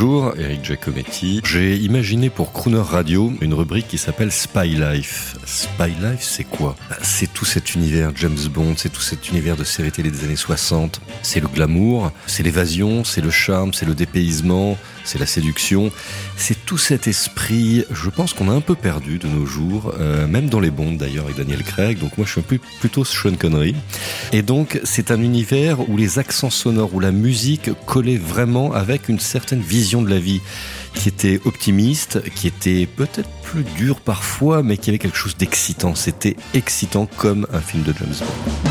Bonjour, Eric Giacometti. J'ai imaginé pour Crooner Radio une rubrique qui s'appelle Spy Life. Spy Life, c'est quoi? C'est tout cet univers James Bond, c'est tout cet univers de série télé des années 60. C'est le glamour, c'est l'évasion, c'est le charme, c'est le dépaysement, c'est la séduction. C'est tout cet esprit, je pense qu'on a un peu perdu de nos jours, euh, même dans les Bonds d'ailleurs avec Daniel Craig. Donc moi je suis un peu plutôt Sean Connery. Et donc c'est un univers où les accents sonores, où la musique collait vraiment avec une certaine vision de la vie qui était optimiste, qui était peut-être plus dur parfois, mais qui avait quelque chose d'excitant. C'était excitant comme un film de James Bond.